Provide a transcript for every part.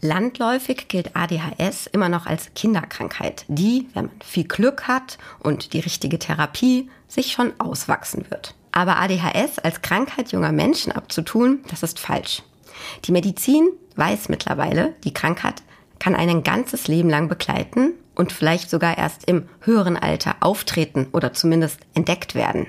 Landläufig gilt ADHS immer noch als Kinderkrankheit, die, wenn man viel Glück hat und die richtige Therapie, sich schon auswachsen wird. Aber ADHS als Krankheit junger Menschen abzutun, das ist falsch. Die Medizin weiß mittlerweile, die Krankheit kann einen ganzes Leben lang begleiten und vielleicht sogar erst im höheren Alter auftreten oder zumindest entdeckt werden.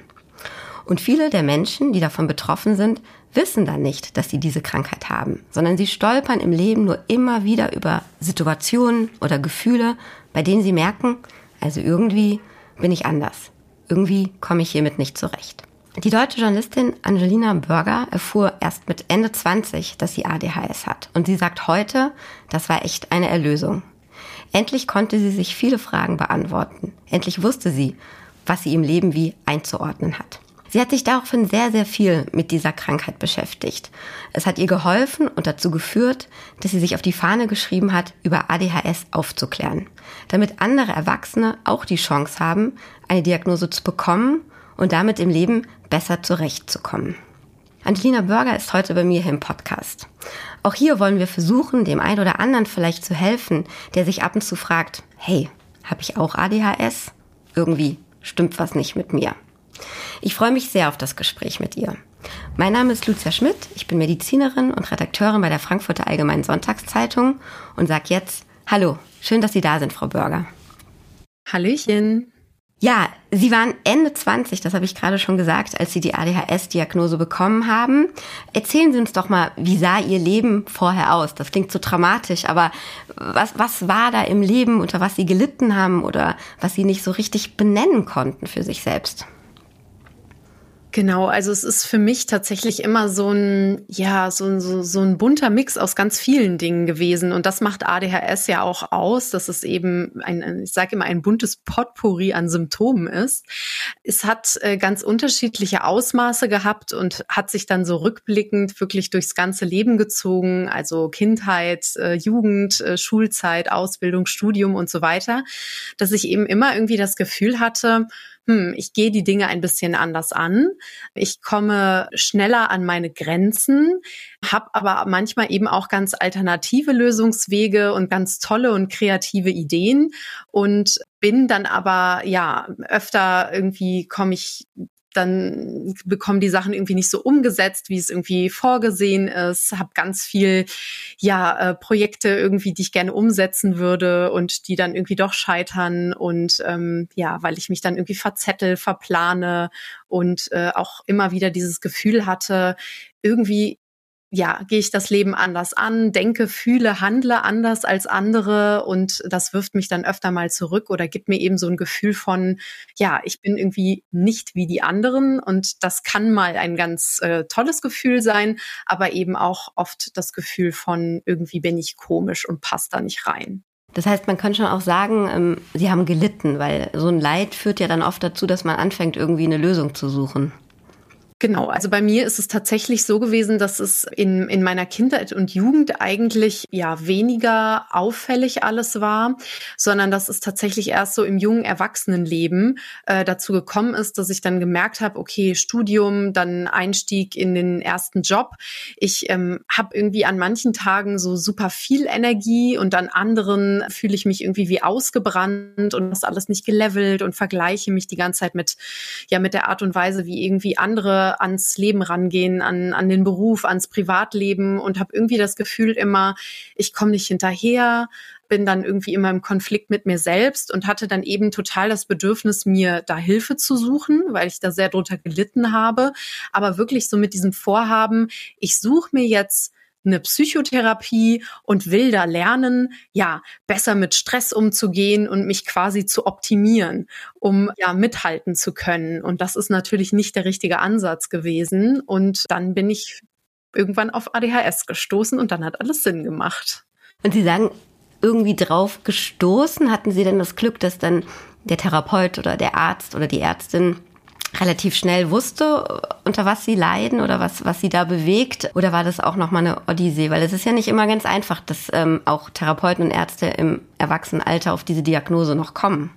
Und viele der Menschen, die davon betroffen sind, wissen dann nicht, dass sie diese Krankheit haben, sondern sie stolpern im Leben nur immer wieder über Situationen oder Gefühle, bei denen sie merken, also irgendwie bin ich anders. Irgendwie komme ich hiermit nicht zurecht. Die deutsche Journalistin Angelina Börger erfuhr erst mit Ende 20, dass sie ADHS hat. Und sie sagt heute, das war echt eine Erlösung. Endlich konnte sie sich viele Fragen beantworten. Endlich wusste sie, was sie im Leben wie einzuordnen hat. Sie hat sich daraufhin sehr, sehr viel mit dieser Krankheit beschäftigt. Es hat ihr geholfen und dazu geführt, dass sie sich auf die Fahne geschrieben hat, über ADHS aufzuklären, damit andere Erwachsene auch die Chance haben, eine Diagnose zu bekommen und damit im Leben besser zurechtzukommen. Angelina Börger ist heute bei mir hier im Podcast. Auch hier wollen wir versuchen, dem einen oder anderen vielleicht zu helfen, der sich ab und zu fragt, hey, habe ich auch ADHS? Irgendwie stimmt was nicht mit mir. Ich freue mich sehr auf das Gespräch mit ihr. Mein Name ist Lucia Schmidt, ich bin Medizinerin und Redakteurin bei der Frankfurter Allgemeinen Sonntagszeitung und sage jetzt Hallo, schön, dass Sie da sind, Frau Bürger. Hallöchen. Ja, Sie waren Ende 20, das habe ich gerade schon gesagt, als Sie die ADHS-Diagnose bekommen haben. Erzählen Sie uns doch mal, wie sah Ihr Leben vorher aus? Das klingt so dramatisch, aber was, was war da im Leben, unter was Sie gelitten haben oder was Sie nicht so richtig benennen konnten für sich selbst? Genau, also es ist für mich tatsächlich immer so ein, ja, so ein, so, so ein bunter Mix aus ganz vielen Dingen gewesen. Und das macht ADHS ja auch aus, dass es eben ein, ich sage immer, ein buntes Potpourri an Symptomen ist. Es hat äh, ganz unterschiedliche Ausmaße gehabt und hat sich dann so rückblickend wirklich durchs ganze Leben gezogen, also Kindheit, äh, Jugend, äh, Schulzeit, Ausbildung, Studium und so weiter, dass ich eben immer irgendwie das Gefühl hatte, hm, ich gehe die Dinge ein bisschen anders an, ich komme schneller an meine Grenzen, habe aber manchmal eben auch ganz alternative Lösungswege und ganz tolle und kreative Ideen und bin dann aber ja öfter irgendwie komme ich dann bekommen die Sachen irgendwie nicht so umgesetzt, wie es irgendwie vorgesehen ist, habe ganz viel ja äh, Projekte irgendwie, die ich gerne umsetzen würde und die dann irgendwie doch scheitern. Und ähm, ja, weil ich mich dann irgendwie verzettel, verplane und äh, auch immer wieder dieses Gefühl hatte, irgendwie ja, gehe ich das Leben anders an, denke, fühle, handle anders als andere und das wirft mich dann öfter mal zurück oder gibt mir eben so ein Gefühl von, ja, ich bin irgendwie nicht wie die anderen und das kann mal ein ganz äh, tolles Gefühl sein, aber eben auch oft das Gefühl von, irgendwie bin ich komisch und passt da nicht rein. Das heißt, man kann schon auch sagen, ähm, sie haben gelitten, weil so ein Leid führt ja dann oft dazu, dass man anfängt, irgendwie eine Lösung zu suchen. Genau, also bei mir ist es tatsächlich so gewesen, dass es in, in meiner Kindheit und Jugend eigentlich ja weniger auffällig alles war, sondern dass es tatsächlich erst so im jungen Erwachsenenleben äh, dazu gekommen ist, dass ich dann gemerkt habe, okay, Studium, dann Einstieg in den ersten Job. Ich ähm, habe irgendwie an manchen Tagen so super viel Energie und an anderen fühle ich mich irgendwie wie ausgebrannt und das alles nicht gelevelt und vergleiche mich die ganze Zeit mit ja mit der Art und Weise, wie irgendwie andere ans Leben rangehen, an, an den Beruf, ans Privatleben und habe irgendwie das Gefühl immer, ich komme nicht hinterher, bin dann irgendwie immer im Konflikt mit mir selbst und hatte dann eben total das Bedürfnis, mir da Hilfe zu suchen, weil ich da sehr drunter gelitten habe. Aber wirklich so mit diesem Vorhaben, ich suche mir jetzt eine Psychotherapie und will da lernen, ja, besser mit Stress umzugehen und mich quasi zu optimieren, um ja mithalten zu können. Und das ist natürlich nicht der richtige Ansatz gewesen. Und dann bin ich irgendwann auf ADHS gestoßen und dann hat alles Sinn gemacht. Und Sie sagen, irgendwie drauf gestoßen? Hatten Sie denn das Glück, dass dann der Therapeut oder der Arzt oder die Ärztin relativ schnell wusste, unter was sie leiden oder was, was sie da bewegt? Oder war das auch nochmal eine Odyssee? Weil es ist ja nicht immer ganz einfach, dass ähm, auch Therapeuten und Ärzte im Erwachsenenalter auf diese Diagnose noch kommen.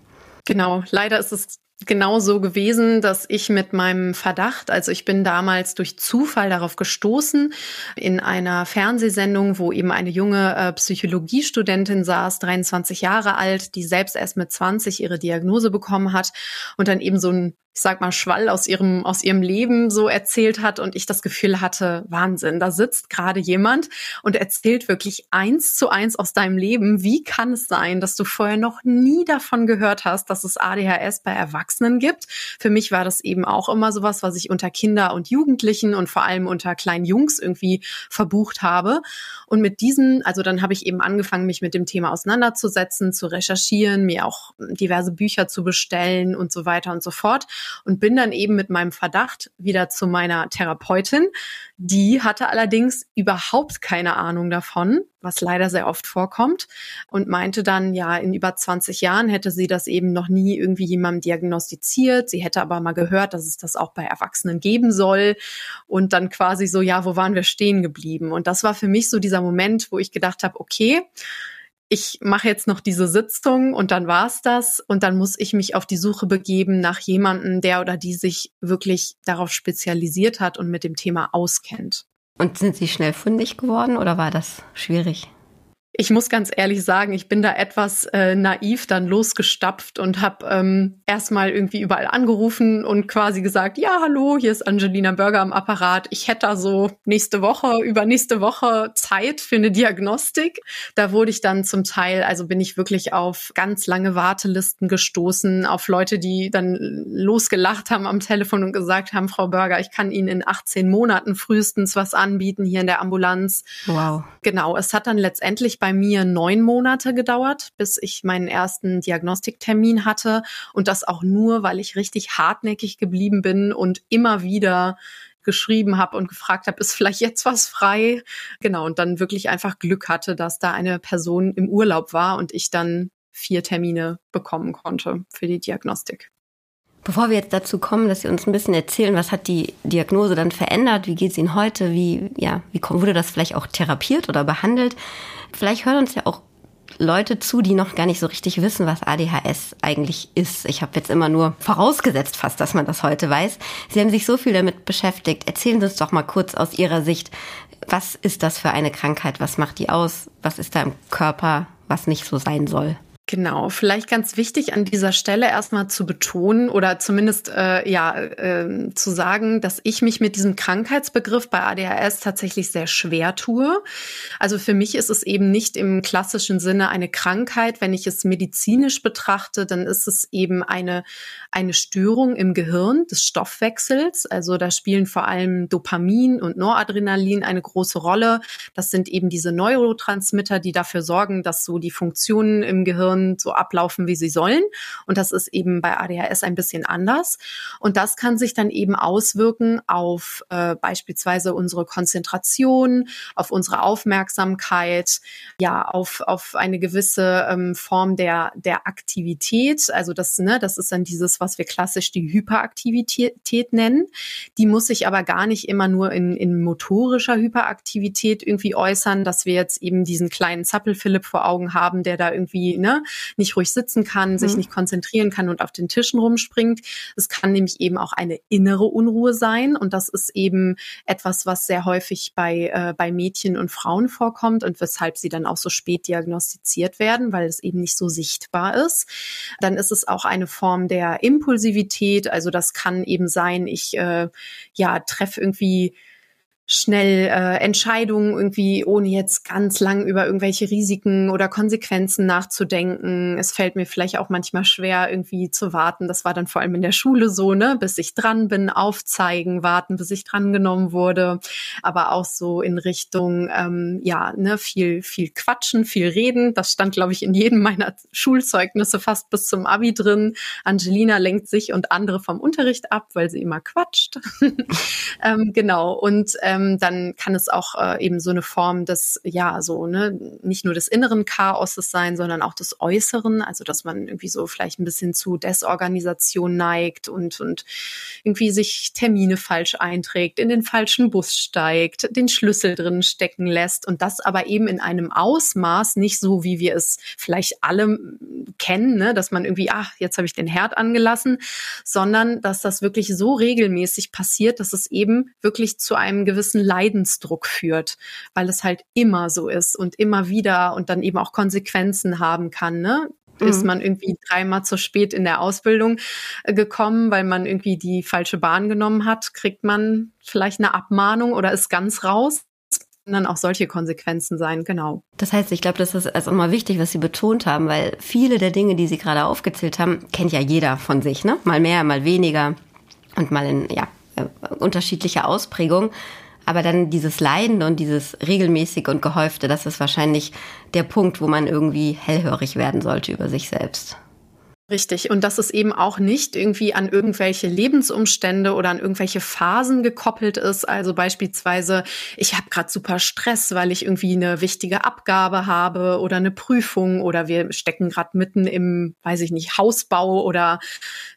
Genau, leider ist es genau so gewesen, dass ich mit meinem Verdacht, also ich bin damals durch Zufall darauf gestoßen, in einer Fernsehsendung, wo eben eine junge äh, Psychologiestudentin saß, 23 Jahre alt, die selbst erst mit 20 ihre Diagnose bekommen hat und dann eben so ein ich sag mal, Schwall aus ihrem, aus ihrem Leben so erzählt hat und ich das Gefühl hatte, Wahnsinn, da sitzt gerade jemand und erzählt wirklich eins zu eins aus deinem Leben. Wie kann es sein, dass du vorher noch nie davon gehört hast, dass es ADHS bei Erwachsenen gibt? Für mich war das eben auch immer sowas, was ich unter Kinder und Jugendlichen und vor allem unter kleinen Jungs irgendwie verbucht habe. Und mit diesen, also dann habe ich eben angefangen, mich mit dem Thema auseinanderzusetzen, zu recherchieren, mir auch diverse Bücher zu bestellen und so weiter und so fort und bin dann eben mit meinem Verdacht wieder zu meiner Therapeutin. Die hatte allerdings überhaupt keine Ahnung davon, was leider sehr oft vorkommt und meinte dann, ja, in über 20 Jahren hätte sie das eben noch nie irgendwie jemandem diagnostiziert. Sie hätte aber mal gehört, dass es das auch bei Erwachsenen geben soll und dann quasi so, ja, wo waren wir stehen geblieben? Und das war für mich so dieser Moment, wo ich gedacht habe, okay, ich mache jetzt noch diese Sitzung und dann war's das und dann muss ich mich auf die Suche begeben nach jemandem, der oder die sich wirklich darauf spezialisiert hat und mit dem Thema auskennt. Und sind Sie schnell fundig geworden oder war das schwierig? Ich muss ganz ehrlich sagen, ich bin da etwas äh, naiv dann losgestapft und habe ähm, erstmal irgendwie überall angerufen und quasi gesagt, ja, hallo, hier ist Angelina Burger am Apparat. Ich hätte da so nächste Woche, übernächste Woche Zeit für eine Diagnostik. Da wurde ich dann zum Teil, also bin ich wirklich auf ganz lange Wartelisten gestoßen, auf Leute, die dann losgelacht haben am Telefon und gesagt haben, Frau Burger, ich kann Ihnen in 18 Monaten frühestens was anbieten hier in der Ambulanz. Wow. Genau, es hat dann letztendlich bei bei mir neun Monate gedauert, bis ich meinen ersten Diagnostiktermin hatte. Und das auch nur, weil ich richtig hartnäckig geblieben bin und immer wieder geschrieben habe und gefragt habe, ist vielleicht jetzt was frei? Genau, und dann wirklich einfach Glück hatte, dass da eine Person im Urlaub war und ich dann vier Termine bekommen konnte für die Diagnostik. Bevor wir jetzt dazu kommen, dass Sie uns ein bisschen erzählen, was hat die Diagnose dann verändert, wie geht es Ihnen heute, wie, ja, wie wurde das vielleicht auch therapiert oder behandelt? Vielleicht hören uns ja auch Leute zu, die noch gar nicht so richtig wissen, was ADHS eigentlich ist. Ich habe jetzt immer nur vorausgesetzt fast, dass man das heute weiß. Sie haben sich so viel damit beschäftigt. Erzählen Sie uns doch mal kurz aus Ihrer Sicht, was ist das für eine Krankheit? Was macht die aus? Was ist da im Körper, was nicht so sein soll? Genau, vielleicht ganz wichtig an dieser Stelle erstmal zu betonen oder zumindest äh, ja äh, zu sagen, dass ich mich mit diesem Krankheitsbegriff bei ADHS tatsächlich sehr schwer tue. Also für mich ist es eben nicht im klassischen Sinne eine Krankheit. Wenn ich es medizinisch betrachte, dann ist es eben eine eine Störung im Gehirn des Stoffwechsels. Also da spielen vor allem Dopamin und Noradrenalin eine große Rolle. Das sind eben diese Neurotransmitter, die dafür sorgen, dass so die Funktionen im Gehirn Gehirn so ablaufen, wie sie sollen. Und das ist eben bei ADHS ein bisschen anders. Und das kann sich dann eben auswirken auf äh, beispielsweise unsere Konzentration, auf unsere Aufmerksamkeit, ja, auf, auf eine gewisse ähm, Form der, der Aktivität. Also das, ne, das ist dann dieses, was wir klassisch die Hyperaktivität nennen. Die muss sich aber gar nicht immer nur in, in motorischer Hyperaktivität irgendwie äußern, dass wir jetzt eben diesen kleinen Zappel-Philipp vor Augen haben, der da irgendwie ne, nicht ruhig sitzen kann, mhm. sich nicht konzentrieren kann und auf den Tischen rumspringt. Es kann nämlich eben auch eine innere Unruhe sein und das ist eben etwas, was sehr häufig bei, äh, bei Mädchen und Frauen vorkommt und weshalb sie dann auch so spät diagnostiziert werden, weil es eben nicht so sichtbar ist. Dann ist es auch eine Form der Impulsivität, also das kann eben sein, ich äh, ja treffe irgendwie schnell äh, Entscheidungen irgendwie, ohne jetzt ganz lang über irgendwelche Risiken oder Konsequenzen nachzudenken. Es fällt mir vielleicht auch manchmal schwer, irgendwie zu warten. Das war dann vor allem in der Schule so, ne, bis ich dran bin, aufzeigen, warten, bis ich drangenommen wurde. Aber auch so in Richtung, ähm, ja, ne, viel, viel quatschen, viel reden. Das stand, glaube ich, in jedem meiner Schulzeugnisse fast bis zum Abi drin. Angelina lenkt sich und andere vom Unterricht ab, weil sie immer quatscht. ähm, genau. Und ähm, ähm, dann kann es auch äh, eben so eine Form des, ja, so, ne, nicht nur des inneren Chaoses sein, sondern auch des Äußeren, also dass man irgendwie so vielleicht ein bisschen zu Desorganisation neigt und, und irgendwie sich Termine falsch einträgt, in den falschen Bus steigt, den Schlüssel drin stecken lässt und das aber eben in einem Ausmaß, nicht so, wie wir es vielleicht alle kennen, ne, dass man irgendwie, ach, jetzt habe ich den Herd angelassen, sondern dass das wirklich so regelmäßig passiert, dass es eben wirklich zu einem gewissen Leidensdruck führt, weil es halt immer so ist und immer wieder und dann eben auch Konsequenzen haben kann. Ne? ist mhm. man irgendwie dreimal zu spät in der Ausbildung äh, gekommen, weil man irgendwie die falsche Bahn genommen hat, kriegt man vielleicht eine Abmahnung oder ist ganz raus dann auch solche Konsequenzen sein, genau. Das heißt, ich glaube, das ist also mal wichtig, was Sie betont haben, weil viele der Dinge, die Sie gerade aufgezählt haben, kennt ja jeder von sich, ne? Mal mehr, mal weniger und mal in ja, äh, unterschiedlicher Ausprägung. Aber dann dieses Leiden und dieses regelmäßige und gehäufte, das ist wahrscheinlich der Punkt, wo man irgendwie hellhörig werden sollte über sich selbst. Richtig. Und dass es eben auch nicht irgendwie an irgendwelche Lebensumstände oder an irgendwelche Phasen gekoppelt ist. Also beispielsweise, ich habe gerade super Stress, weil ich irgendwie eine wichtige Abgabe habe oder eine Prüfung oder wir stecken gerade mitten im, weiß ich nicht, Hausbau oder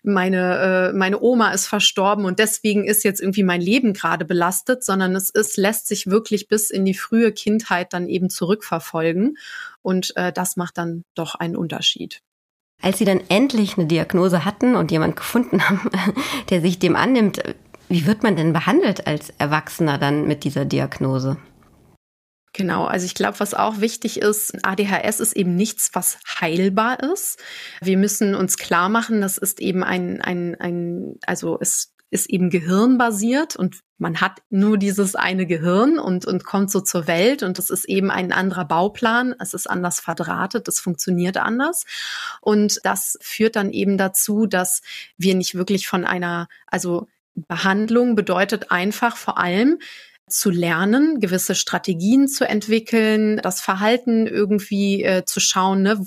meine, äh, meine Oma ist verstorben und deswegen ist jetzt irgendwie mein Leben gerade belastet, sondern es ist, lässt sich wirklich bis in die frühe Kindheit dann eben zurückverfolgen. Und äh, das macht dann doch einen Unterschied. Als Sie dann endlich eine Diagnose hatten und jemand gefunden haben, der sich dem annimmt, wie wird man denn behandelt als Erwachsener dann mit dieser Diagnose? Genau, also ich glaube, was auch wichtig ist, ADHS ist eben nichts, was heilbar ist. Wir müssen uns klar machen, das ist eben ein, ein, ein also es ist eben gehirnbasiert und man hat nur dieses eine Gehirn und, und kommt so zur Welt und es ist eben ein anderer Bauplan, es ist anders verdrahtet, es funktioniert anders. Und das führt dann eben dazu, dass wir nicht wirklich von einer, also Behandlung bedeutet einfach vor allem, zu lernen, gewisse Strategien zu entwickeln, das Verhalten irgendwie äh, zu schauen, ne,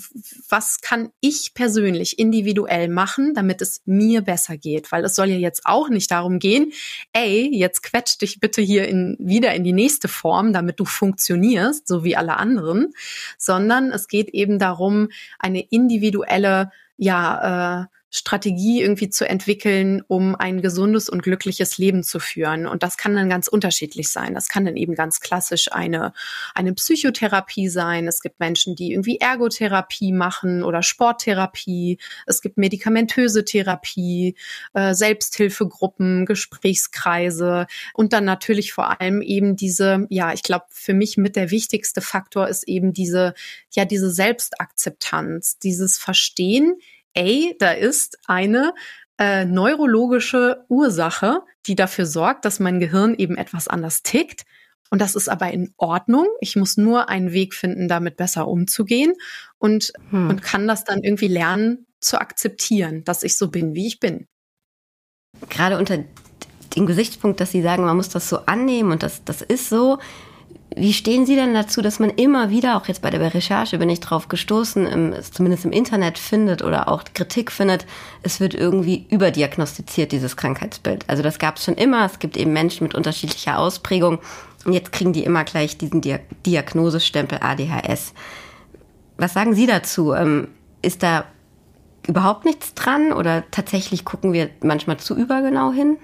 was kann ich persönlich individuell machen, damit es mir besser geht, weil es soll ja jetzt auch nicht darum gehen, ey, jetzt quetsch dich bitte hier in, wieder in die nächste Form, damit du funktionierst, so wie alle anderen, sondern es geht eben darum, eine individuelle ja, äh, Strategie irgendwie zu entwickeln, um ein gesundes und glückliches Leben zu führen. Und das kann dann ganz unterschiedlich sein. Das kann dann eben ganz klassisch eine, eine Psychotherapie sein. Es gibt Menschen, die irgendwie Ergotherapie machen oder Sporttherapie. Es gibt medikamentöse Therapie, äh, Selbsthilfegruppen, Gesprächskreise und dann natürlich vor allem eben diese, ja, ich glaube, für mich mit der wichtigste Faktor ist eben diese, ja, diese Selbstakzeptanz, dieses Verstehen, ey, da ist eine äh, neurologische Ursache, die dafür sorgt, dass mein Gehirn eben etwas anders tickt. Und das ist aber in Ordnung. Ich muss nur einen Weg finden, damit besser umzugehen und, hm. und kann das dann irgendwie lernen zu akzeptieren, dass ich so bin, wie ich bin. Gerade unter dem Gesichtspunkt, dass Sie sagen, man muss das so annehmen und das, das ist so, wie stehen Sie denn dazu, dass man immer wieder, auch jetzt bei der Recherche bin ich drauf gestoßen, im, zumindest im Internet findet oder auch Kritik findet, es wird irgendwie überdiagnostiziert, dieses Krankheitsbild. Also das gab es schon immer. Es gibt eben Menschen mit unterschiedlicher Ausprägung. Und jetzt kriegen die immer gleich diesen Dia Diagnosestempel ADHS. Was sagen Sie dazu? Ähm, ist da überhaupt nichts dran oder tatsächlich gucken wir manchmal zu übergenau hin?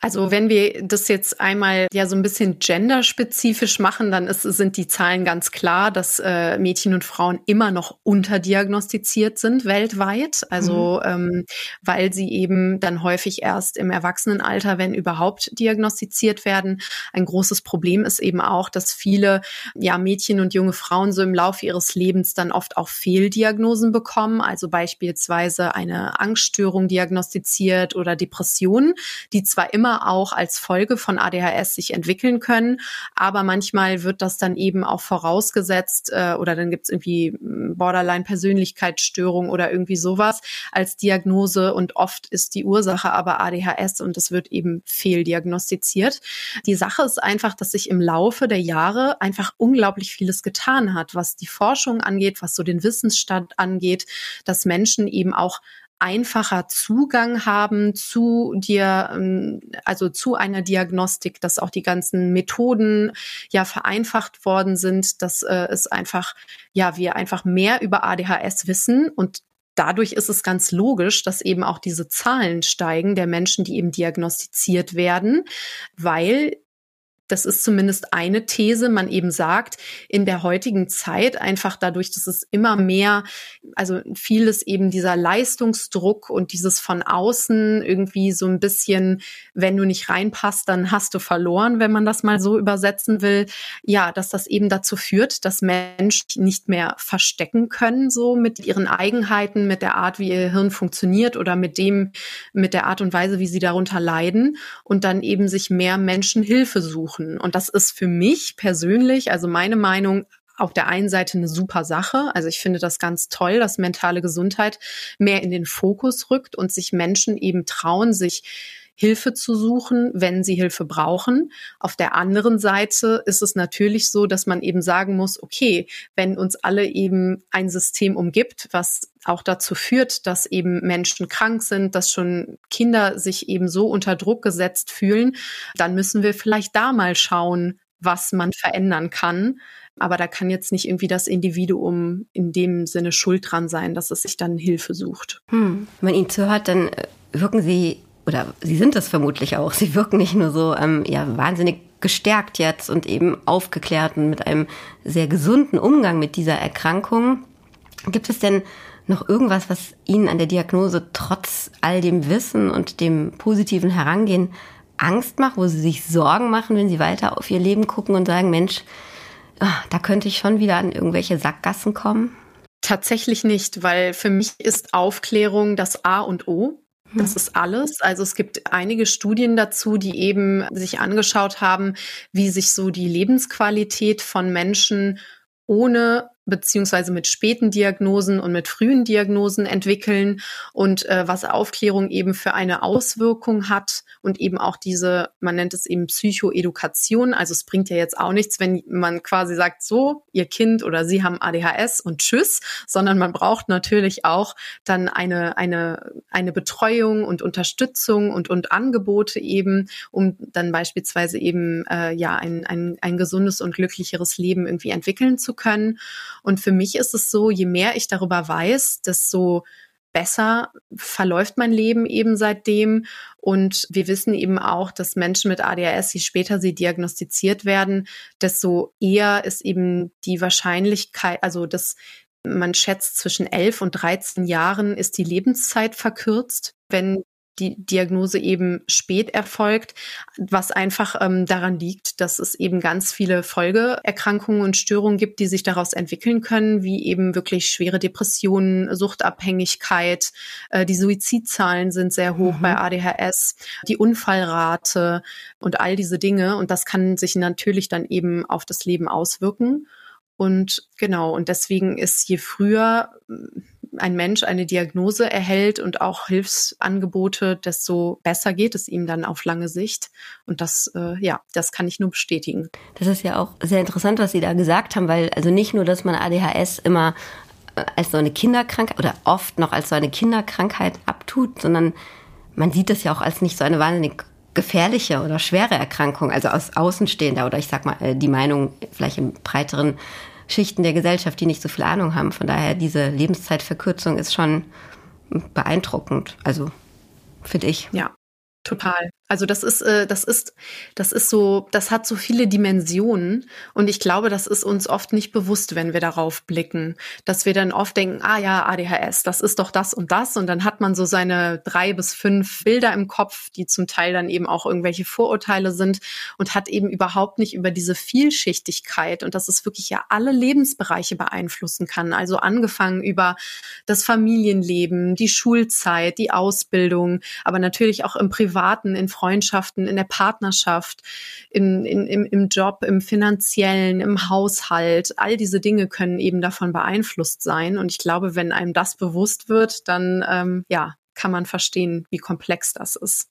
Also wenn wir das jetzt einmal ja so ein bisschen genderspezifisch machen, dann ist, sind die Zahlen ganz klar, dass äh, Mädchen und Frauen immer noch unterdiagnostiziert sind weltweit. Also mhm. ähm, weil sie eben dann häufig erst im Erwachsenenalter, wenn überhaupt, diagnostiziert werden. Ein großes Problem ist eben auch, dass viele ja Mädchen und junge Frauen so im Laufe ihres Lebens dann oft auch Fehldiagnosen bekommen, also beispielsweise eine Angststörung diagnostiziert oder Depressionen, die zwar immer immer auch als Folge von ADHS sich entwickeln können. Aber manchmal wird das dann eben auch vorausgesetzt äh, oder dann gibt es irgendwie hm, Borderline-Persönlichkeitsstörung oder irgendwie sowas als Diagnose und oft ist die Ursache aber ADHS und es wird eben fehldiagnostiziert. Die Sache ist einfach, dass sich im Laufe der Jahre einfach unglaublich vieles getan hat, was die Forschung angeht, was so den Wissensstand angeht, dass Menschen eben auch einfacher Zugang haben zu dir, ähm, also zu einer Diagnostik, dass auch die ganzen Methoden ja vereinfacht worden sind, dass äh, es einfach, ja, wir einfach mehr über ADHS wissen. Und dadurch ist es ganz logisch, dass eben auch diese Zahlen steigen der Menschen, die eben diagnostiziert werden, weil das ist zumindest eine These, man eben sagt, in der heutigen Zeit einfach dadurch, dass es immer mehr, also vieles eben dieser Leistungsdruck und dieses von außen irgendwie so ein bisschen, wenn du nicht reinpasst, dann hast du verloren, wenn man das mal so übersetzen will. Ja, dass das eben dazu führt, dass Menschen nicht mehr verstecken können, so mit ihren Eigenheiten, mit der Art, wie ihr Hirn funktioniert oder mit dem, mit der Art und Weise, wie sie darunter leiden und dann eben sich mehr Menschen Hilfe suchen suchen. Und das ist für mich persönlich, also meine Meinung, auf der einen Seite eine super Sache. Also ich finde das ganz toll, dass mentale Gesundheit mehr in den Fokus rückt und sich Menschen eben trauen, sich Hilfe zu suchen, wenn sie Hilfe brauchen. Auf der anderen Seite ist es natürlich so, dass man eben sagen muss, okay, wenn uns alle eben ein System umgibt, was auch dazu führt, dass eben Menschen krank sind, dass schon Kinder sich eben so unter Druck gesetzt fühlen, dann müssen wir vielleicht da mal schauen, was man verändern kann. Aber da kann jetzt nicht irgendwie das Individuum in dem Sinne schuld dran sein, dass es sich dann Hilfe sucht. Hm. Wenn man Ihnen zuhört, dann äh, wirken Sie, oder Sie sind das vermutlich auch, Sie wirken nicht nur so ähm, ja, wahnsinnig gestärkt jetzt und eben aufgeklärt und mit einem sehr gesunden Umgang mit dieser Erkrankung. Gibt es denn noch irgendwas, was Ihnen an der Diagnose trotz all dem Wissen und dem positiven Herangehen Angst macht, wo Sie sich Sorgen machen, wenn Sie weiter auf Ihr Leben gucken und sagen, Mensch, ah, da könnte ich schon wieder an irgendwelche Sackgassen kommen? Tatsächlich nicht, weil für mich ist Aufklärung das A und O. Das hm. ist alles. Also es gibt einige Studien dazu, die eben sich angeschaut haben, wie sich so die Lebensqualität von Menschen ohne beziehungsweise mit späten Diagnosen und mit frühen Diagnosen entwickeln und äh, was Aufklärung eben für eine Auswirkung hat und eben auch diese, man nennt es eben Psychoedukation. Also es bringt ja jetzt auch nichts, wenn man quasi sagt, so, ihr Kind oder sie haben ADHS und tschüss, sondern man braucht natürlich auch dann eine, eine, eine Betreuung und Unterstützung und, und Angebote eben, um dann beispielsweise eben äh, ja ein, ein, ein gesundes und glücklicheres Leben irgendwie entwickeln zu können. Und für mich ist es so, je mehr ich darüber weiß, desto besser verläuft mein Leben eben seitdem. Und wir wissen eben auch, dass Menschen mit ADHS, je später sie diagnostiziert werden, desto eher ist eben die Wahrscheinlichkeit, also das man schätzt, zwischen 11 und 13 Jahren ist die Lebenszeit verkürzt, wenn die Diagnose eben spät erfolgt, was einfach ähm, daran liegt, dass es eben ganz viele Folgeerkrankungen und Störungen gibt, die sich daraus entwickeln können, wie eben wirklich schwere Depressionen, Suchtabhängigkeit. Äh, die Suizidzahlen sind sehr hoch mhm. bei ADHS, die Unfallrate und all diese Dinge. Und das kann sich natürlich dann eben auf das Leben auswirken. Und genau, und deswegen ist je früher ein Mensch eine Diagnose erhält und auch Hilfsangebote, desto besser geht es ihm dann auf lange Sicht. Und das, äh, ja, das kann ich nur bestätigen. Das ist ja auch sehr interessant, was Sie da gesagt haben, weil also nicht nur, dass man ADHS immer äh, als so eine Kinderkrankheit oder oft noch als so eine Kinderkrankheit abtut, sondern man sieht es ja auch als nicht so eine wahnsinnig gefährliche oder schwere Erkrankung, also aus Außenstehender oder ich sag mal äh, die Meinung vielleicht im breiteren Schichten der Gesellschaft, die nicht so viel Ahnung haben. Von daher, diese Lebenszeitverkürzung ist schon beeindruckend. Also, finde ich. Ja, total. Also das ist, äh, das ist, das ist so, das hat so viele Dimensionen und ich glaube, das ist uns oft nicht bewusst, wenn wir darauf blicken, dass wir dann oft denken, ah ja, ADHS, das ist doch das und das und dann hat man so seine drei bis fünf Bilder im Kopf, die zum Teil dann eben auch irgendwelche Vorurteile sind und hat eben überhaupt nicht über diese Vielschichtigkeit und dass es wirklich ja alle Lebensbereiche beeinflussen kann. Also angefangen über das Familienleben, die Schulzeit, die Ausbildung, aber natürlich auch im Privaten, in Freundschaften, in der Partnerschaft, in, in, im, im Job, im finanziellen, im Haushalt. All diese Dinge können eben davon beeinflusst sein. Und ich glaube, wenn einem das bewusst wird, dann ähm, ja, kann man verstehen, wie komplex das ist.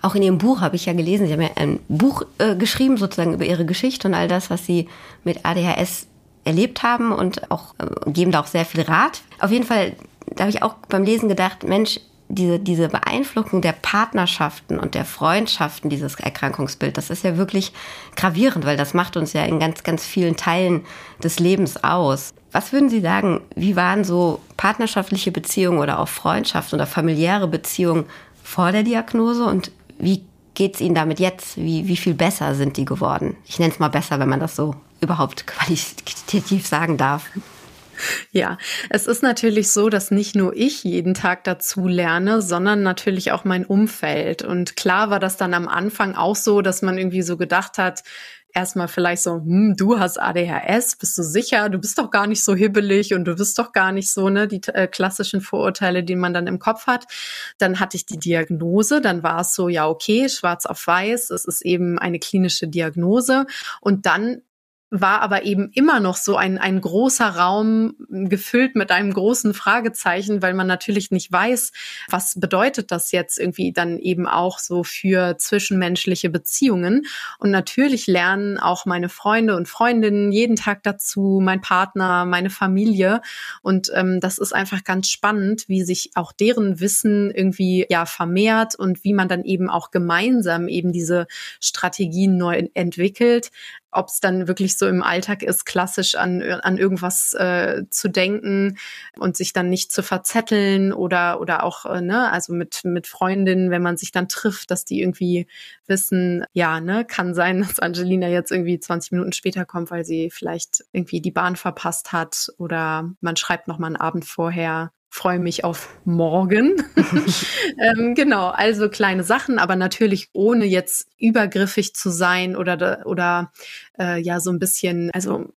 Auch in Ihrem Buch habe ich ja gelesen, Sie haben ja ein Buch äh, geschrieben, sozusagen über Ihre Geschichte und all das, was Sie mit ADHS erlebt haben und auch äh, geben da auch sehr viel Rat. Auf jeden Fall, da habe ich auch beim Lesen gedacht, Mensch, diese, diese Beeinflussung der Partnerschaften und der Freundschaften, dieses Erkrankungsbild, das ist ja wirklich gravierend, weil das macht uns ja in ganz, ganz vielen Teilen des Lebens aus. Was würden Sie sagen, wie waren so partnerschaftliche Beziehungen oder auch Freundschaften oder familiäre Beziehungen vor der Diagnose und wie geht es Ihnen damit jetzt? Wie, wie viel besser sind die geworden? Ich nenne es mal besser, wenn man das so überhaupt qualitativ sagen darf. Ja, es ist natürlich so, dass nicht nur ich jeden Tag dazu lerne, sondern natürlich auch mein Umfeld. Und klar war das dann am Anfang auch so, dass man irgendwie so gedacht hat, erstmal vielleicht so, hm, du hast ADHS, bist du sicher? Du bist doch gar nicht so hibbelig und du bist doch gar nicht so, ne, die äh, klassischen Vorurteile, die man dann im Kopf hat. Dann hatte ich die Diagnose, dann war es so, ja, okay, schwarz auf weiß, es ist eben eine klinische Diagnose. Und dann war aber eben immer noch so ein, ein großer Raum gefüllt mit einem großen Fragezeichen, weil man natürlich nicht weiß, was bedeutet das jetzt irgendwie dann eben auch so für zwischenmenschliche Beziehungen. Und natürlich lernen auch meine Freunde und Freundinnen jeden Tag dazu, mein Partner, meine Familie. Und ähm, das ist einfach ganz spannend, wie sich auch deren Wissen irgendwie ja vermehrt und wie man dann eben auch gemeinsam eben diese Strategien neu entwickelt ob es dann wirklich so im Alltag ist, klassisch an, an irgendwas äh, zu denken und sich dann nicht zu verzetteln oder, oder auch, äh, ne, also mit, mit Freundinnen, wenn man sich dann trifft, dass die irgendwie wissen, ja, ne, kann sein, dass Angelina jetzt irgendwie 20 Minuten später kommt, weil sie vielleicht irgendwie die Bahn verpasst hat oder man schreibt noch mal einen Abend vorher freue mich auf morgen. ähm, genau, also kleine Sachen, aber natürlich ohne jetzt übergriffig zu sein oder oder äh, ja so ein bisschen, also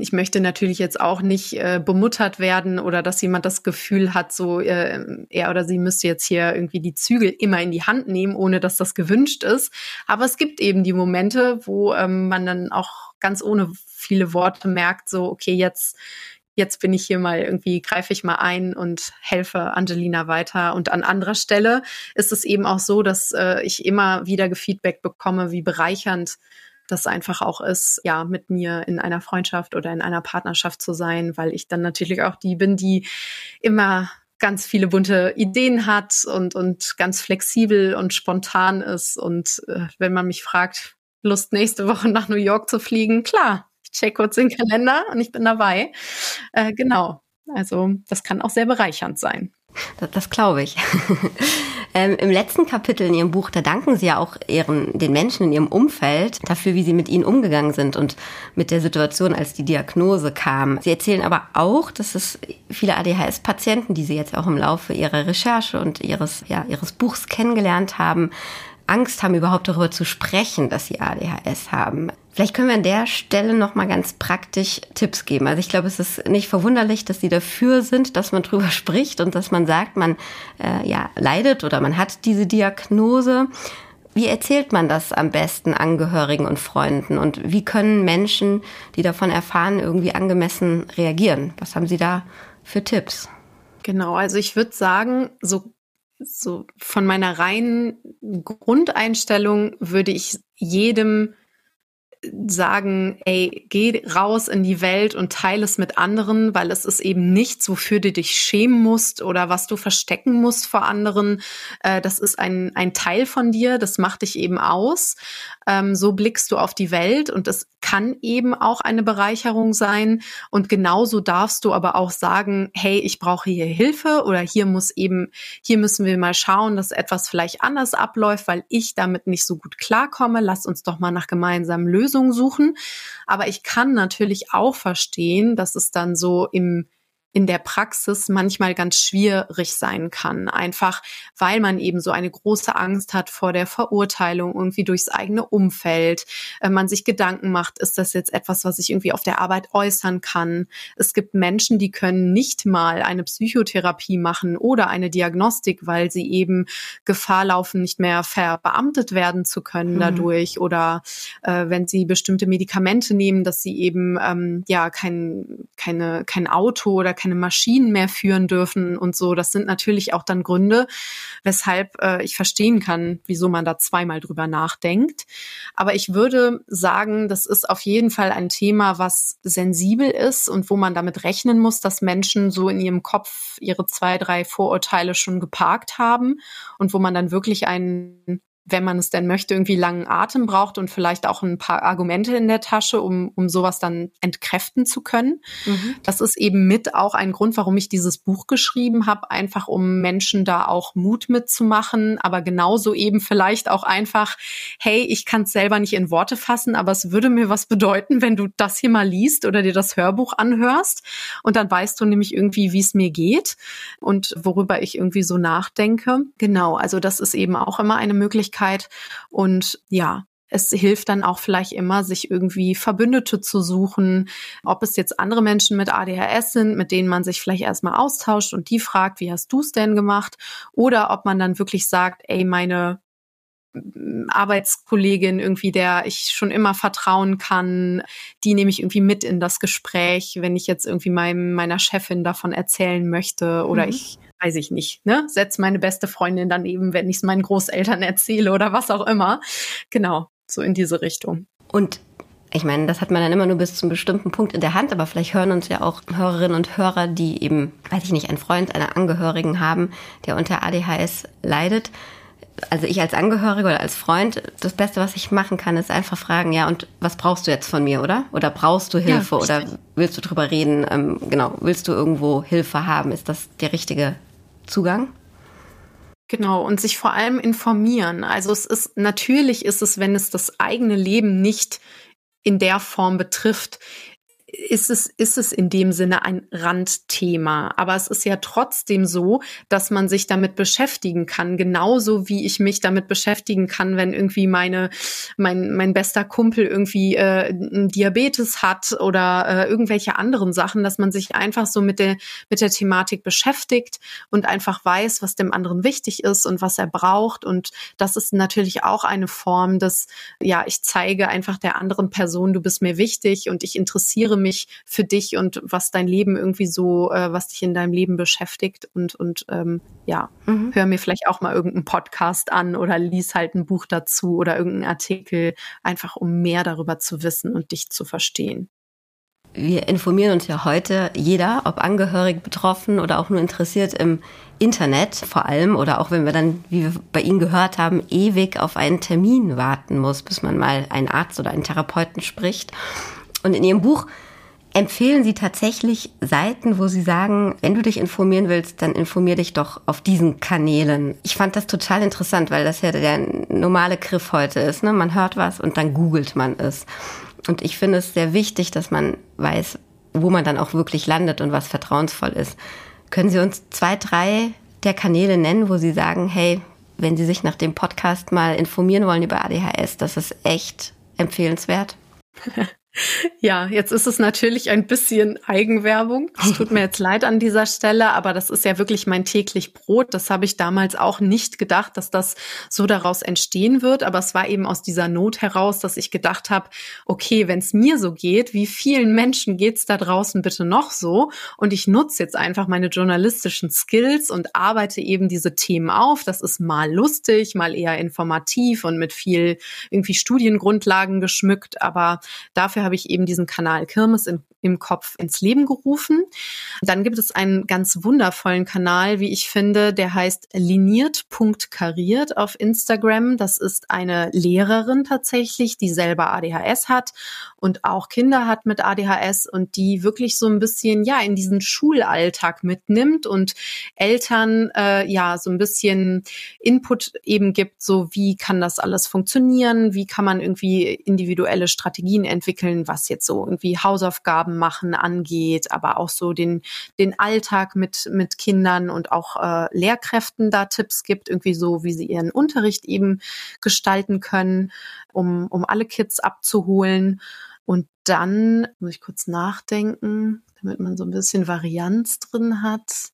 ich möchte natürlich jetzt auch nicht äh, bemuttert werden oder dass jemand das Gefühl hat, so äh, er oder sie müsste jetzt hier irgendwie die Zügel immer in die Hand nehmen, ohne dass das gewünscht ist. Aber es gibt eben die Momente, wo ähm, man dann auch ganz ohne viele Worte merkt, so okay, jetzt jetzt bin ich hier mal irgendwie, greife ich mal ein und helfe Angelina weiter. Und an anderer Stelle ist es eben auch so, dass äh, ich immer wieder Feedback bekomme, wie bereichernd das einfach auch ist, ja, mit mir in einer Freundschaft oder in einer Partnerschaft zu sein, weil ich dann natürlich auch die bin, die immer ganz viele bunte Ideen hat und, und ganz flexibel und spontan ist. Und äh, wenn man mich fragt, Lust nächste Woche nach New York zu fliegen, klar, ich check kurz den Kalender und ich bin dabei. Äh, genau. Also das kann auch sehr bereichernd sein. Das, das glaube ich. ähm, Im letzten Kapitel in Ihrem Buch, da danken Sie ja auch ihren, den Menschen in Ihrem Umfeld dafür, wie Sie mit ihnen umgegangen sind und mit der Situation, als die Diagnose kam. Sie erzählen aber auch, dass es viele ADHS-Patienten, die Sie jetzt auch im Laufe Ihrer Recherche und Ihres, ja, Ihres Buchs kennengelernt haben, Angst haben, überhaupt darüber zu sprechen, dass sie ADHS haben. Vielleicht können wir an der Stelle noch mal ganz praktisch Tipps geben. Also ich glaube, es ist nicht verwunderlich, dass sie dafür sind, dass man drüber spricht und dass man sagt, man äh, ja leidet oder man hat diese Diagnose. Wie erzählt man das am besten Angehörigen und Freunden? Und wie können Menschen, die davon erfahren, irgendwie angemessen reagieren? Was haben Sie da für Tipps? Genau, also ich würde sagen, so so von meiner reinen Grundeinstellung würde ich jedem sagen, ey, geh raus in die Welt und teile es mit anderen, weil es ist eben nichts, wofür du dich schämen musst oder was du verstecken musst vor anderen. Äh, das ist ein, ein Teil von dir, das macht dich eben aus. Ähm, so blickst du auf die Welt und es kann eben auch eine Bereicherung sein. Und genauso darfst du aber auch sagen, hey, ich brauche hier Hilfe oder hier muss eben, hier müssen wir mal schauen, dass etwas vielleicht anders abläuft, weil ich damit nicht so gut klarkomme. Lass uns doch mal nach gemeinsamen Lösungen suchen. Aber ich kann natürlich auch verstehen, dass es dann so im in der Praxis manchmal ganz schwierig sein kann. Einfach weil man eben so eine große Angst hat vor der Verurteilung irgendwie durchs eigene Umfeld. Äh, man sich Gedanken macht, ist das jetzt etwas, was ich irgendwie auf der Arbeit äußern kann? Es gibt Menschen, die können nicht mal eine Psychotherapie machen oder eine Diagnostik, weil sie eben Gefahr laufen, nicht mehr verbeamtet werden zu können mhm. dadurch oder äh, wenn sie bestimmte Medikamente nehmen, dass sie eben ähm, ja kein, keine, kein Auto oder keine Maschinen mehr führen dürfen und so. Das sind natürlich auch dann Gründe, weshalb äh, ich verstehen kann, wieso man da zweimal drüber nachdenkt. Aber ich würde sagen, das ist auf jeden Fall ein Thema, was sensibel ist und wo man damit rechnen muss, dass Menschen so in ihrem Kopf ihre zwei, drei Vorurteile schon geparkt haben und wo man dann wirklich einen wenn man es denn möchte, irgendwie langen Atem braucht und vielleicht auch ein paar Argumente in der Tasche, um, um sowas dann entkräften zu können. Mhm. Das ist eben mit auch ein Grund, warum ich dieses Buch geschrieben habe, einfach um Menschen da auch Mut mitzumachen, aber genauso eben vielleicht auch einfach, hey, ich kann es selber nicht in Worte fassen, aber es würde mir was bedeuten, wenn du das hier mal liest oder dir das Hörbuch anhörst und dann weißt du nämlich irgendwie, wie es mir geht und worüber ich irgendwie so nachdenke. Genau, also das ist eben auch immer eine Möglichkeit, Möglichkeit. Und ja, es hilft dann auch vielleicht immer, sich irgendwie Verbündete zu suchen, ob es jetzt andere Menschen mit ADHS sind, mit denen man sich vielleicht erstmal austauscht und die fragt, wie hast du es denn gemacht? Oder ob man dann wirklich sagt, ey, meine Arbeitskollegin irgendwie, der ich schon immer vertrauen kann, die nehme ich irgendwie mit in das Gespräch, wenn ich jetzt irgendwie meinem, meiner Chefin davon erzählen möchte oder mhm. ich weiß ich nicht, ne? Setz meine beste Freundin daneben, wenn ich es meinen Großeltern erzähle oder was auch immer. Genau, so in diese Richtung. Und ich meine, das hat man dann immer nur bis zu einem bestimmten Punkt in der Hand, aber vielleicht hören uns ja auch Hörerinnen und Hörer, die eben, weiß ich nicht, einen Freund, einen Angehörigen haben, der unter ADHS leidet. Also ich als Angehörige oder als Freund, das Beste, was ich machen kann, ist einfach fragen, ja, und was brauchst du jetzt von mir, oder? Oder brauchst du Hilfe ja, oder willst du drüber reden? Ähm, genau, willst du irgendwo Hilfe haben? Ist das der richtige Zugang? Genau, und sich vor allem informieren. Also es ist, natürlich ist es, wenn es das eigene Leben nicht in der Form betrifft, ist es, ist es in dem Sinne ein Randthema. Aber es ist ja trotzdem so, dass man sich damit beschäftigen kann, genauso wie ich mich damit beschäftigen kann, wenn irgendwie meine, mein, mein bester Kumpel irgendwie äh, Diabetes hat oder äh, irgendwelche anderen Sachen, dass man sich einfach so mit der, mit der Thematik beschäftigt und einfach weiß, was dem anderen wichtig ist und was er braucht. Und das ist natürlich auch eine Form des, ja, ich zeige einfach der anderen Person, du bist mir wichtig und ich interessiere mich für dich und was dein Leben irgendwie so, äh, was dich in deinem Leben beschäftigt und, und ähm, ja, mhm. hör mir vielleicht auch mal irgendeinen Podcast an oder lies halt ein Buch dazu oder irgendeinen Artikel, einfach um mehr darüber zu wissen und dich zu verstehen. Wir informieren uns ja heute jeder, ob angehörig, betroffen oder auch nur interessiert im Internet vor allem oder auch wenn wir dann, wie wir bei Ihnen gehört haben, ewig auf einen Termin warten muss, bis man mal einen Arzt oder einen Therapeuten spricht. Und in Ihrem Buch empfehlen Sie tatsächlich Seiten, wo Sie sagen, wenn du dich informieren willst, dann informier dich doch auf diesen Kanälen. Ich fand das total interessant, weil das ja der normale Griff heute ist. Ne? Man hört was und dann googelt man es. Und ich finde es sehr wichtig, dass man weiß, wo man dann auch wirklich landet und was vertrauensvoll ist. Können Sie uns zwei, drei der Kanäle nennen, wo Sie sagen, hey, wenn Sie sich nach dem Podcast mal informieren wollen über ADHS, das ist echt empfehlenswert? Ja, jetzt ist es natürlich ein bisschen Eigenwerbung. Es tut mir jetzt leid an dieser Stelle, aber das ist ja wirklich mein täglich Brot. Das habe ich damals auch nicht gedacht, dass das so daraus entstehen wird. Aber es war eben aus dieser Not heraus, dass ich gedacht habe, okay, wenn es mir so geht, wie vielen Menschen geht's da draußen bitte noch so? Und ich nutze jetzt einfach meine journalistischen Skills und arbeite eben diese Themen auf. Das ist mal lustig, mal eher informativ und mit viel irgendwie Studiengrundlagen geschmückt. Aber dafür habe ich eben diesen Kanal Kirmes in, im Kopf ins Leben gerufen. Dann gibt es einen ganz wundervollen Kanal, wie ich finde, der heißt liniert.kariert auf Instagram. Das ist eine Lehrerin tatsächlich, die selber ADHS hat und auch Kinder hat mit ADHS und die wirklich so ein bisschen ja in diesen Schulalltag mitnimmt und Eltern äh, ja so ein bisschen Input eben gibt, so wie kann das alles funktionieren, wie kann man irgendwie individuelle Strategien entwickeln, was jetzt so irgendwie Hausaufgaben machen angeht, aber auch so den, den Alltag mit, mit Kindern und auch äh, Lehrkräften da Tipps gibt, irgendwie so, wie sie ihren Unterricht eben gestalten können, um, um alle Kids abzuholen. Und dann muss ich kurz nachdenken, damit man so ein bisschen Varianz drin hat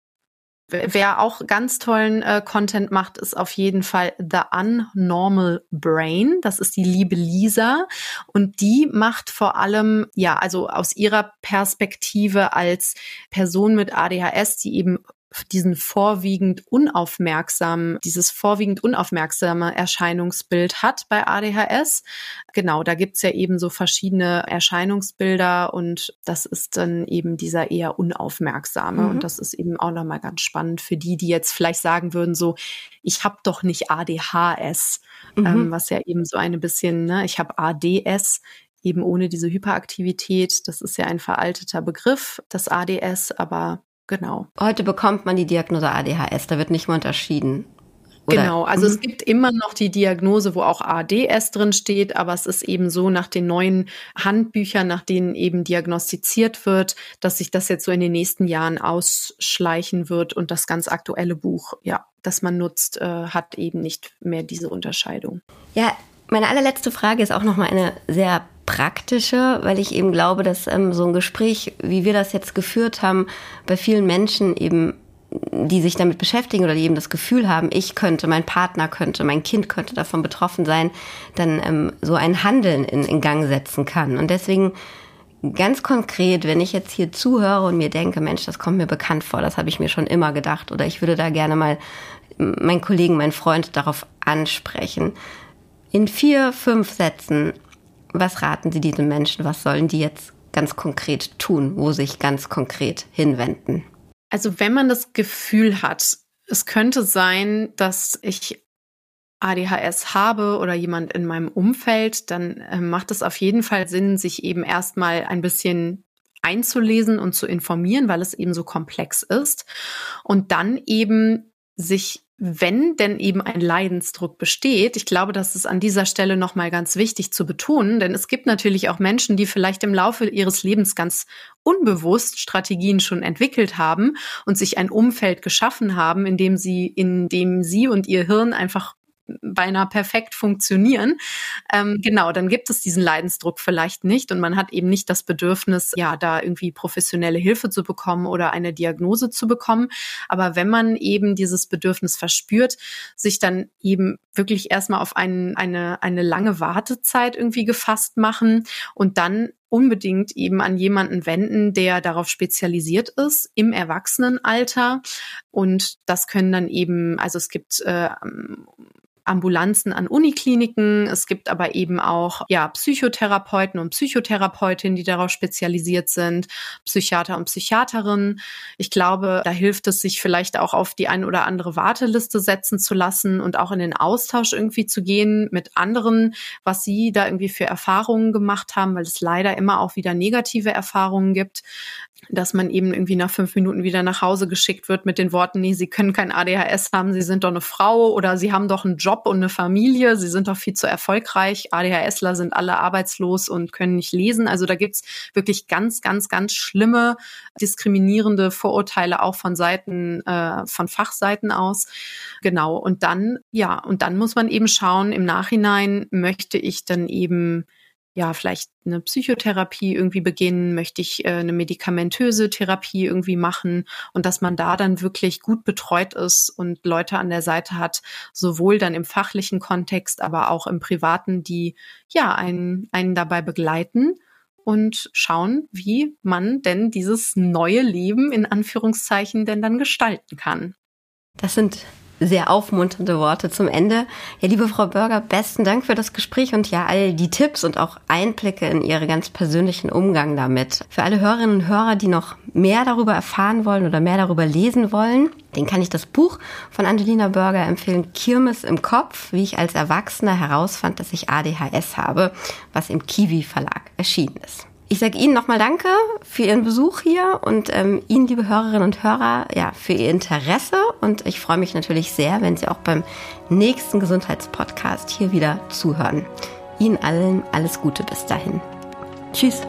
wer auch ganz tollen äh, Content macht, ist auf jeden Fall The Unnormal Brain. Das ist die liebe Lisa. Und die macht vor allem, ja, also aus ihrer Perspektive als Person mit ADHS, die eben diesen vorwiegend unaufmerksamen, dieses vorwiegend unaufmerksame Erscheinungsbild hat bei ADHS. Genau, da gibt's ja eben so verschiedene Erscheinungsbilder und das ist dann eben dieser eher unaufmerksame. Mhm. Und das ist eben auch nochmal ganz spannend für die, die jetzt vielleicht sagen würden, so, ich habe doch nicht ADHS, mhm. ähm, was ja eben so eine bisschen, ne, ich habe ADS, eben ohne diese Hyperaktivität. Das ist ja ein veralteter Begriff, das ADS, aber Genau. Heute bekommt man die Diagnose ADHS, da wird nicht mehr unterschieden. Oder? Genau, also mhm. es gibt immer noch die Diagnose, wo auch ADS drin steht, aber es ist eben so nach den neuen Handbüchern, nach denen eben diagnostiziert wird, dass sich das jetzt so in den nächsten Jahren ausschleichen wird und das ganz aktuelle Buch, ja, das man nutzt, äh, hat eben nicht mehr diese Unterscheidung. Ja, meine allerletzte Frage ist auch noch mal eine sehr praktische, weil ich eben glaube, dass ähm, so ein Gespräch, wie wir das jetzt geführt haben, bei vielen Menschen eben die sich damit beschäftigen oder die eben das Gefühl haben, ich könnte, mein Partner könnte, mein Kind könnte davon betroffen sein, dann ähm, so ein Handeln in, in Gang setzen kann. Und deswegen ganz konkret, wenn ich jetzt hier zuhöre und mir denke, Mensch, das kommt mir bekannt vor, das habe ich mir schon immer gedacht oder ich würde da gerne mal meinen Kollegen, meinen Freund darauf ansprechen. In vier, fünf Sätzen was raten Sie diesen Menschen? Was sollen die jetzt ganz konkret tun? Wo sich ganz konkret hinwenden? Also wenn man das Gefühl hat, es könnte sein, dass ich ADHS habe oder jemand in meinem Umfeld, dann äh, macht es auf jeden Fall Sinn, sich eben erstmal ein bisschen einzulesen und zu informieren, weil es eben so komplex ist. Und dann eben sich wenn denn eben ein Leidensdruck besteht, ich glaube, das ist an dieser Stelle nochmal ganz wichtig zu betonen, denn es gibt natürlich auch Menschen, die vielleicht im Laufe ihres Lebens ganz unbewusst Strategien schon entwickelt haben und sich ein Umfeld geschaffen haben, in dem sie, in dem sie und ihr Hirn einfach beinahe perfekt funktionieren. Ähm, genau, dann gibt es diesen Leidensdruck vielleicht nicht und man hat eben nicht das Bedürfnis, ja, da irgendwie professionelle Hilfe zu bekommen oder eine Diagnose zu bekommen. Aber wenn man eben dieses Bedürfnis verspürt, sich dann eben wirklich erstmal auf einen, eine, eine lange Wartezeit irgendwie gefasst machen und dann unbedingt eben an jemanden wenden, der darauf spezialisiert ist im Erwachsenenalter. Und das können dann eben, also es gibt äh, Ambulanzen an Unikliniken. Es gibt aber eben auch ja Psychotherapeuten und Psychotherapeutinnen, die darauf spezialisiert sind, Psychiater und Psychiaterinnen. Ich glaube, da hilft es sich vielleicht auch auf die ein oder andere Warteliste setzen zu lassen und auch in den Austausch irgendwie zu gehen mit anderen, was sie da irgendwie für Erfahrungen gemacht haben, weil es leider immer auch wieder negative Erfahrungen gibt dass man eben irgendwie nach fünf Minuten wieder nach Hause geschickt wird mit den Worten, nee, Sie können kein ADHS haben, Sie sind doch eine Frau oder Sie haben doch einen Job und eine Familie, Sie sind doch viel zu erfolgreich. ADHSler sind alle arbeitslos und können nicht lesen. Also da gibt's wirklich ganz, ganz, ganz schlimme diskriminierende Vorurteile auch von Seiten, äh, von Fachseiten aus. Genau. Und dann, ja, und dann muss man eben schauen, im Nachhinein möchte ich dann eben ja, vielleicht eine Psychotherapie irgendwie beginnen, möchte ich äh, eine medikamentöse Therapie irgendwie machen und dass man da dann wirklich gut betreut ist und Leute an der Seite hat, sowohl dann im fachlichen Kontext, aber auch im privaten, die ja einen, einen dabei begleiten und schauen, wie man denn dieses neue Leben in Anführungszeichen denn dann gestalten kann. Das sind sehr aufmunternde Worte zum Ende. Ja, liebe Frau Bürger, besten Dank für das Gespräch und ja, all die Tipps und auch Einblicke in Ihre ganz persönlichen Umgang damit. Für alle Hörerinnen und Hörer, die noch mehr darüber erfahren wollen oder mehr darüber lesen wollen, den kann ich das Buch von Angelina Bürger empfehlen, Kirmes im Kopf, wie ich als Erwachsener herausfand, dass ich ADHS habe, was im Kiwi Verlag erschienen ist. Ich sage Ihnen nochmal Danke für Ihren Besuch hier und ähm, Ihnen, liebe Hörerinnen und Hörer, ja, für Ihr Interesse. Und ich freue mich natürlich sehr, wenn Sie auch beim nächsten Gesundheitspodcast hier wieder zuhören. Ihnen allen alles Gute bis dahin. Tschüss.